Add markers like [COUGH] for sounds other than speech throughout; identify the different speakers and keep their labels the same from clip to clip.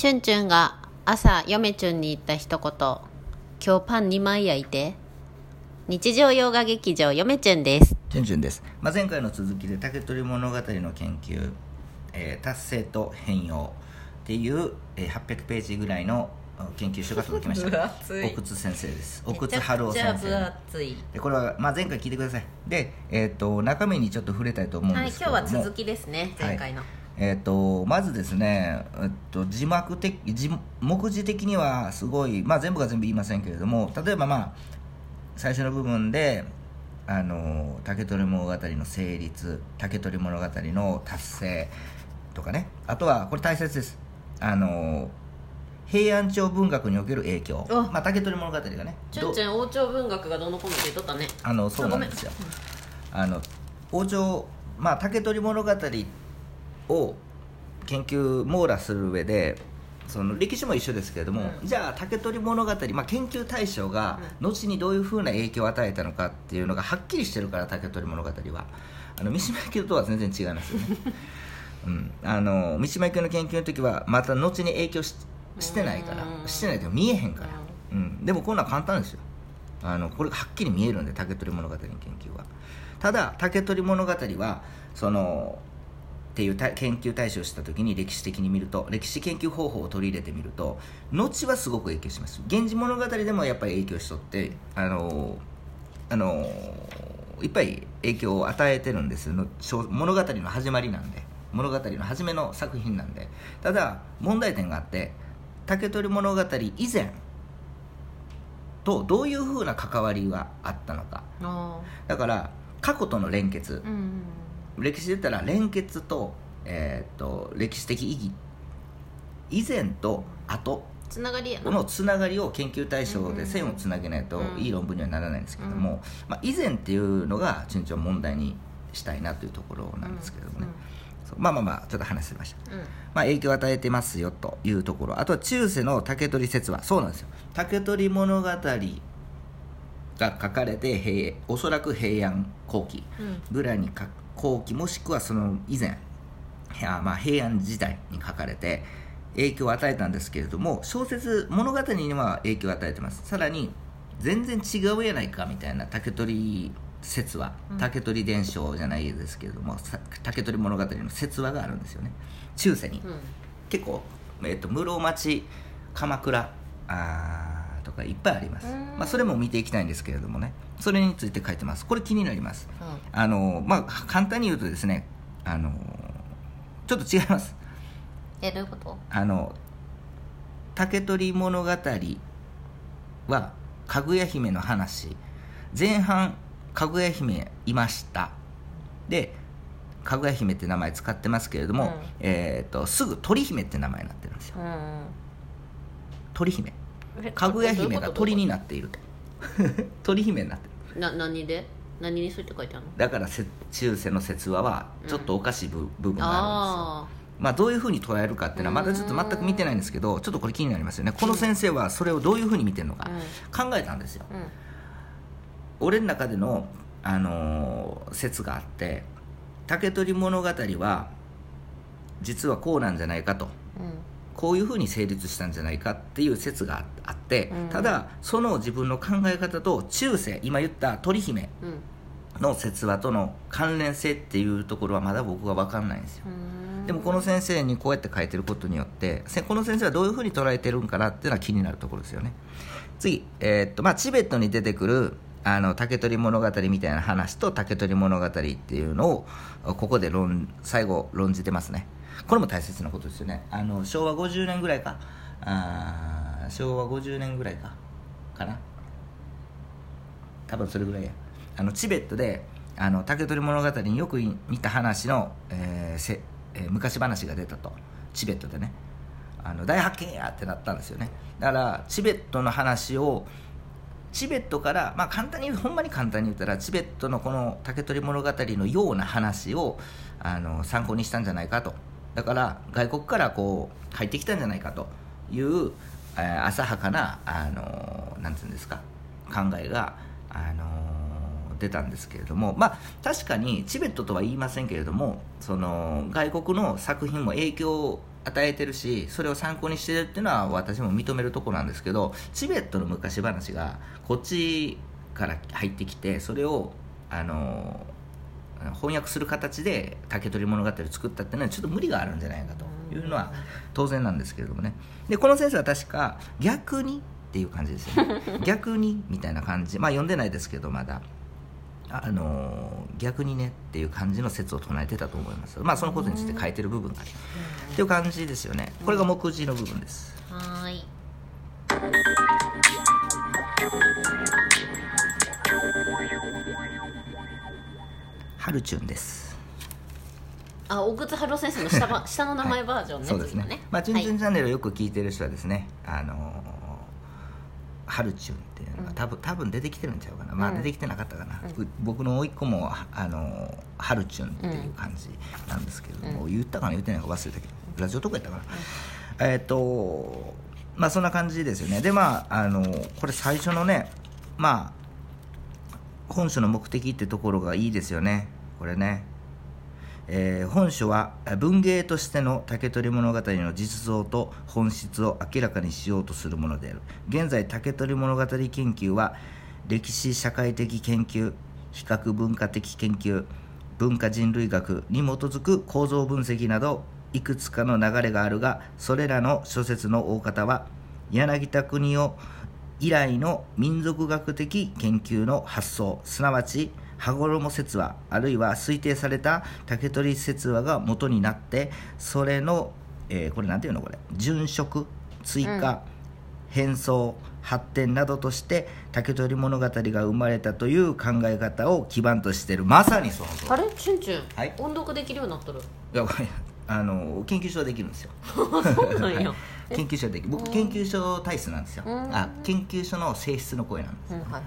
Speaker 1: チュンチュンが朝嫁チュンに言った一言。今日パン2枚焼いて。日常洋画劇場嫁チュンです。
Speaker 2: チュンチュンです、まあ、前回の続きで竹取物語の研究、えー達成と変容っていう、えー800ページぐらいのあ研究書が届きました。[LAUGHS] 奥津先生です。奥津春夫先生でこれは、まあ、前回聞いてください。で、えー、と中身にちょっと触れたいと思うん
Speaker 1: はい
Speaker 2: ですけれども、
Speaker 1: 今日は続きですね前回の、
Speaker 2: えー、とまずですね、えっと、字幕的字目次的にはすごい、まあ、全部が全部言いませんけれども例えばまあ最初の部分であの竹取物語の成立竹取物語の達成とかねあとはこれ大切です。あの平安朝文学における影響。
Speaker 1: あ
Speaker 2: まあ、竹取物語がね
Speaker 1: チュンチュン王朝文学がどうのこうのって言っとったね。
Speaker 2: あのそうなんですよ。あの王朝まあ竹取物語を研究網羅する上でその歴史も一緒ですけれども、
Speaker 1: うん。
Speaker 2: じゃあ竹取物語、まあ、研究対象が後にどういうふうな影響を与えたのかっていうのがはっきりしてるから竹取物語は。あの三島由紀夫とは全然違いますよね、[LAUGHS] うん、あの三島由紀夫の研究の時はまた後に影響ししてないから。
Speaker 1: うん
Speaker 2: してないというか見えへんから、うん、でもこんなん簡単ですよ。あのこれがはっきり見えるんで竹取物語の研究は。ただ竹取物語はそのっていうた研究対象をした時に歴史的に見ると歴史研究方法を取り入れてみると後はすごく影響します「源氏物語」でもやっぱり影響しとってあのあのいっぱい影響を与えてるんです。物語の始まりなんで。物語の初めの作品なんで。ただ問題点があって竹取物語以前とどういうふうな関わりがあったのか。
Speaker 1: あ
Speaker 2: だから過去との連結。
Speaker 1: ーうん
Speaker 2: 歴史で言ったら連結と,、えー、と歴史的意義。以前と後。
Speaker 1: つながり
Speaker 2: このつながりを研究対象で線をつなげないと
Speaker 1: うん。
Speaker 2: いい論文にはならないんですけども、まあ、以前っていうのが順調問題にしたいなというところなんですけどもね、そう。まあまあまあちょっと話しました、
Speaker 1: うん。うん
Speaker 2: まあ、影響を与えてますよというところ。あとは中世の竹取説話そうなんですよ。竹取物語が書かれて平おそらく平安後期
Speaker 1: うん。
Speaker 2: ぐらいにか後期もしくはその以前まあ平安時代に書かれて影響を与えたんですけれども小説物語には影響を与えてます。さらに全然違うやないかみたいな竹取説話
Speaker 1: うん。
Speaker 2: 竹取伝承じゃないですけれども、さ竹取物語の説話があるんですよね。中世に、
Speaker 1: うん。
Speaker 2: 結構、えー、と室町鎌倉あーとかいっぱいあります。
Speaker 1: うん、
Speaker 2: まあ、それも見ていきたいんですけれどもね。それについて書いてます。これ気になります。あのまあ簡単に言うとですねあのちょっと違います。
Speaker 1: えどういうこと？
Speaker 2: あの竹取物語はかぐや姫の話。前半かぐや姫いました。でかぐや姫って名前使ってますけれども、
Speaker 1: うん。
Speaker 2: えー、とすぐ鳥姫って名前になってるんですよ。
Speaker 1: うん
Speaker 2: 鳥姫。
Speaker 1: え
Speaker 2: かぐや姫が鳥に
Speaker 1: な
Speaker 2: なっていると。[LAUGHS] 鳥姫になってる。
Speaker 1: な何で？何にそうやって書いてあるの？
Speaker 2: だからせ中世の説話はちょっとおかしい部,、部分があるんですよ。
Speaker 1: あ
Speaker 2: まあ、どういうふうに捉えるかっていうのはまだちょっと全く見てないんですけどちょっとこれ気になりますよね。この先生はそれをどういうふうに見てるのか考えたんですよ。
Speaker 1: あうん。
Speaker 2: 俺の中での、あのー説があって竹取物語は実はこうなんじゃないかと。
Speaker 1: うん
Speaker 2: こういうふうに成立したんじゃないかっていう説があって
Speaker 1: うん。
Speaker 2: ただその自分の考え方と中世今言った鳥姫
Speaker 1: うん。
Speaker 2: の説話との関連性っていうところはまだ僕は分かんないんですよ。
Speaker 1: うん。
Speaker 2: でもこの先生にこうやって書いてることによってせこの先生はどういうふうに捉えてるんかなっていうのは気になるところですよね。次、えーっとまあ、チベットに出てくるあの竹取物語みたいな話と竹取物語っていうのをここで論最後論じてますねこれも大切なことですよね。あの昭和50年ぐらいか。あ昭和50年ぐらいか。かな。多分それぐらいや。あのチベットであの竹取物語によく似た話の、えーせえー昔話が出たと。チベットでね。あの大発見やってなったんですよね。だからチベットの話をチベットから、まあ、簡単にほんまに簡単に言ったらチベットのこの竹取物語のような話をあの参考にしたんじゃないかと。だから外国からこう入ってきたんじゃないかという、えー浅はかなあのなんてうんですか考えがあの出たんですけれどもまあ確かにチベットとは言いませんけれどもその外国の作品も影響を与えてるしそれを参考にしてるっていうのは私も認めるところなんですけどチベットの昔話がこっちから入ってきてそれをあの翻訳する形で竹取物語を作ったっていうのはちょっと無理があるんじゃないかというのは当然なんですけれどもね。でこの先生は確か逆にっていう感じですよね。[LAUGHS] 逆にみたいな感じ。まあ読んでないですけどまだ。あの逆にねっていう感じの説を唱えてたと思います。まあそのことについて書いてる部分がありますっていう感じですよね。これが目次の部分です
Speaker 1: はーい
Speaker 2: ハルチュンです。
Speaker 1: あ大靴春夫先生の下ば [LAUGHS] 下の名前バージョンね、
Speaker 2: そうですね。
Speaker 1: 次の
Speaker 2: まあ「チュンチュン
Speaker 1: はい。
Speaker 2: チャンネル」をよく聞いてる人はですね、あのーハルチュンっていうのが多分多分出てきてるんちゃうかな、まあ
Speaker 1: うん
Speaker 2: 出てきてなかったかな、う僕の甥っ子も、あのーハルチュンっていう感じなんですけれども、言ったかな言ってないか忘れたけどラジオとかやったかな、えっ、とまあそんな感じですよね。でまああのこれ最初のねまあ本書の目的ってところがいいですよねこれね。えー本書は文芸としての竹取物語の実像と本質を明らかにしようとするものである。現在竹取物語研究は歴史社会的研究比較文化的研究文化人類学に基づく構造分析などいくつかの流れがあるがそれらの諸説の大方は柳田国夫以来の民族学的研究の発想すなわち羽衣説話あるいは推定された竹取説話が元になってそれの、えーこれなんていうのこれ？殉職追加、変装発展などとして竹取物語が生まれたという考え方を基盤としている。まさにその
Speaker 1: あれ？チュンチュン、
Speaker 2: はい。
Speaker 1: 音読できるようになっとる。
Speaker 2: いやこれあの研究所はできるんですよ。[LAUGHS]
Speaker 1: そうなんや、
Speaker 2: 研究所はできる。僕研究所体質なんですよ。
Speaker 1: うん。
Speaker 2: あ研究所の性質の声なんです
Speaker 1: うんはいはい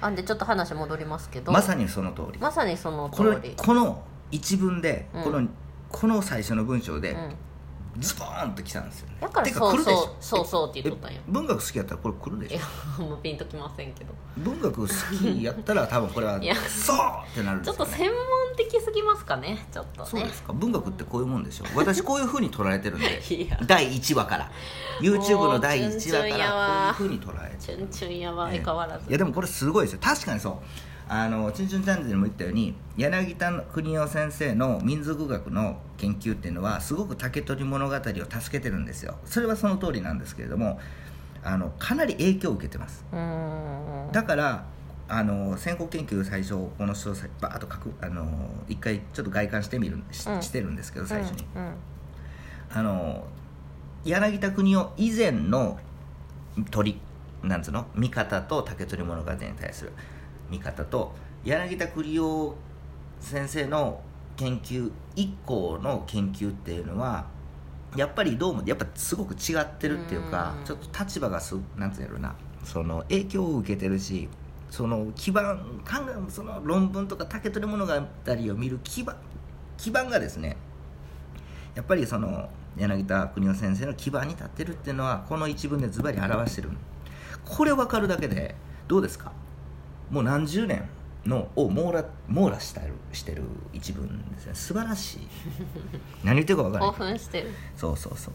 Speaker 1: あんでちょっと話戻りますけど。
Speaker 2: まさにその通り。
Speaker 1: まさにその
Speaker 2: これ
Speaker 1: 通り。
Speaker 2: この一文で、
Speaker 1: うん。
Speaker 2: このこの最初の文章で、
Speaker 1: うん。
Speaker 2: ズボーンときたんですよね。
Speaker 1: だから
Speaker 2: てか
Speaker 1: そう
Speaker 2: 来るでしょ。
Speaker 1: そうそうそうって言っとったんや。
Speaker 2: え文学好きやったらこれ来るでし
Speaker 1: いや
Speaker 2: ょ
Speaker 1: もうピンときませんけど。
Speaker 2: 文学好きやったら多分これはい
Speaker 1: や。
Speaker 2: そうってなるん
Speaker 1: ちょっと
Speaker 2: ですよね
Speaker 1: 専門的すぎますかねちょっとね。
Speaker 2: そうですか。文学ってこういうもんでしょ。[LAUGHS] 私こういうふうに捉えてるんで。第1話から。YouTube の第1話か
Speaker 1: わ
Speaker 2: らこういうふうに捉えて
Speaker 1: チュンチュンやわ。
Speaker 2: ええ
Speaker 1: 相変わらず。
Speaker 2: いやでもこれすごいですよ。確かにそう。あの「チュンチュンチャンネル」でも言ったように柳田国夫先生の民族学の研究っていうのはすごく竹取物語を助けてるんですよ。それはその通りなんですけれどもあのかなり影響を受けてます。だからあの先行研究最初この人バーッと書くあの一回ちょっと外観してみるし,、
Speaker 1: うん。
Speaker 2: してるんですけど最初に、あの柳田国夫以前の鳥なんつうの？見方と竹取物語に対する見方と柳田国夫先生の研究以降の研究っていうのはやっぱりどうもやっぱすごく違ってるっていうか
Speaker 1: うん。
Speaker 2: ちょっと立場がすなんつうんやろうなその影響を受けてるしその基盤考えその論文とか竹取物語を見る基盤基盤がですねやっぱりその柳田国夫先生の基盤に立ってるっていうのはこの一文でズバリ表してる。これ分かるだけでどうですか？もう何十年のを網羅網羅したるしてる一文ですね。素晴らしい。何言ってるか分から
Speaker 1: 興
Speaker 2: ない。[LAUGHS]
Speaker 1: 奮してる。
Speaker 2: そうそうそう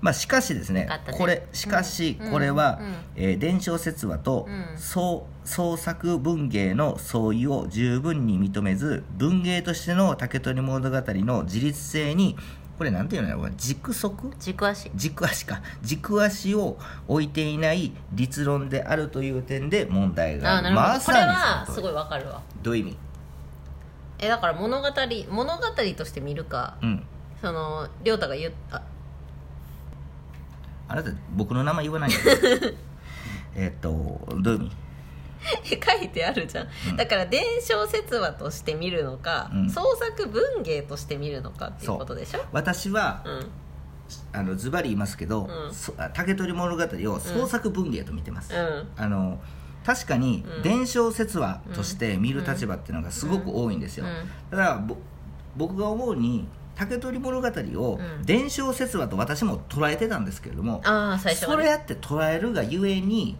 Speaker 2: まあしかしですね
Speaker 1: ね。
Speaker 2: これしかし
Speaker 1: うん。
Speaker 2: これは、
Speaker 1: うん。
Speaker 2: えー伝承説話と
Speaker 1: うん。
Speaker 2: 創創作文芸の相違を十分に認めず文芸としての竹取物語の自立性にこれなんていうのこれ軸足？
Speaker 1: 軸足。
Speaker 2: 軸足か。軸足を置いていない立論であるという点で問題がある。ま
Speaker 1: これはすごいわかるわ。
Speaker 2: どういう意味？
Speaker 1: えだから物語物語として見るか。
Speaker 2: うん。
Speaker 1: その亮太が言っあ
Speaker 2: あなた僕の名前言わないで [LAUGHS] えっとどういう意味？[LAUGHS]
Speaker 1: 書いてあるじゃん、
Speaker 2: うん。
Speaker 1: だから伝承説話として見るのか、
Speaker 2: うん。
Speaker 1: 創作文芸として見るのかっていうことでしょ？
Speaker 2: 私は
Speaker 1: うん。
Speaker 2: あのズバリ言いますけど、
Speaker 1: うん。
Speaker 2: そあ竹取物語を創作文芸と見てます、
Speaker 1: うん。
Speaker 2: あの確かに
Speaker 1: うん。
Speaker 2: 伝承説話として見る立場っていうのがすごく多いんですよ、
Speaker 1: うん。
Speaker 2: だからぼ僕が思うに竹取物語を
Speaker 1: うん。
Speaker 2: 伝承説話と私も捉えてたんですけれども、
Speaker 1: ああ最初
Speaker 2: それやって捉えるがゆえに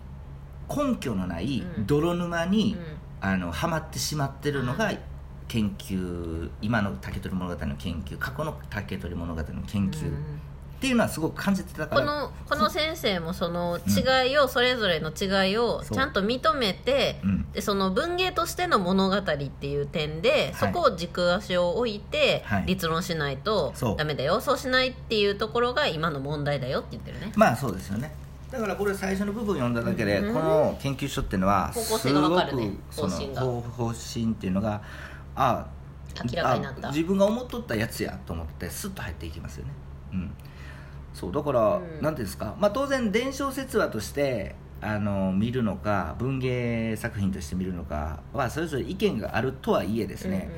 Speaker 2: 根拠のない
Speaker 1: うん。
Speaker 2: 泥沼に、
Speaker 1: うん。
Speaker 2: あのはまってしまってるのが
Speaker 1: うん
Speaker 2: 研究今の竹取物語の研究過去の竹取物語の研究、
Speaker 1: うん
Speaker 2: っていうのはすごく感じてたから
Speaker 1: このこの先生もその違いを、それぞれの違いをちゃんと認めて、
Speaker 2: うん。
Speaker 1: でその文芸としての物語っていう点で、
Speaker 2: はい。
Speaker 1: そこを軸足を置いて
Speaker 2: はい。
Speaker 1: 立論しないとダメだよ。そうしないっていうところが今の問題だよって言ってるね。
Speaker 2: まあそうですよね。だからこれ最初の部分読んだだけで、
Speaker 1: うん。
Speaker 2: この研究所っていうのは
Speaker 1: 方向性がわかるね。
Speaker 2: すごく
Speaker 1: 方針が。
Speaker 2: その方方針っていうのがあ
Speaker 1: 明らかになった。
Speaker 2: あ自分が思っとったやつやと思ってスッと入っていきますよね。うんそうだから、
Speaker 1: うん。
Speaker 2: なんていうんですか、まあ、当然伝承説話としてあの見るのか文芸作品として見るのかはそれぞれ意見があるとはいえですね、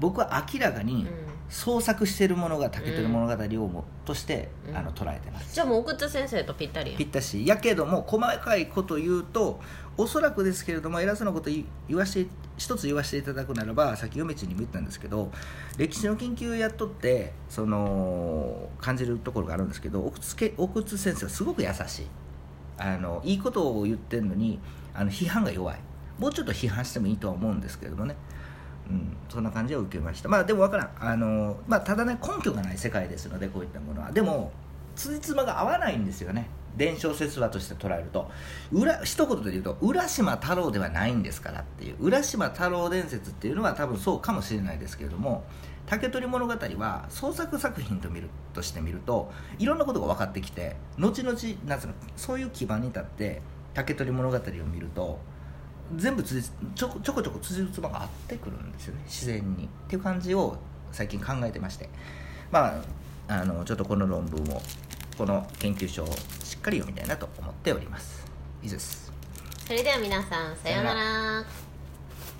Speaker 2: 僕は明らかに
Speaker 1: うんうんうん
Speaker 2: 創作しているものが竹取物語をもとして、
Speaker 1: うん。
Speaker 2: あの捉えてます。
Speaker 1: じゃあもう奥津先生とぴったりやん。
Speaker 2: ぴったしやけども細かいこと言うとおそらくですけれども偉そうなこと言言わして一つ言わせていただくならばさっき嫁地にも言ったんですけど歴史の研究をやっとってその感じるところがあるんですけど奥津け奥津先生はすごく優しい。あのいいことを言ってるのにあの批判が弱い。もうちょっと批判してもいいとは思うんですけれどもねうん、そんな感じを受けました。まあでも分からん。あの、まあ、ただね根拠がない世界ですのでこういったものは。でもつじつまが合わないんですよね。伝承説話として捉えると。裏一言で言うと浦島太郎ではないんですからっていう。浦島太郎伝説っていうのは多分そうかもしれないですけれども竹取物語は創作作品と見るとして見るといろんなことが分かってきて後々なんうのそういう基盤に立って竹取物語を見ると全部つじちょこちょこちょこつじつまが合ってくるんですよね。自然に。っていう感じを最近考えてまして。まああのちょっとこの論文をこの研究所をしっかり読みたいなと思っております。以上です。
Speaker 1: それでは皆さんさようなら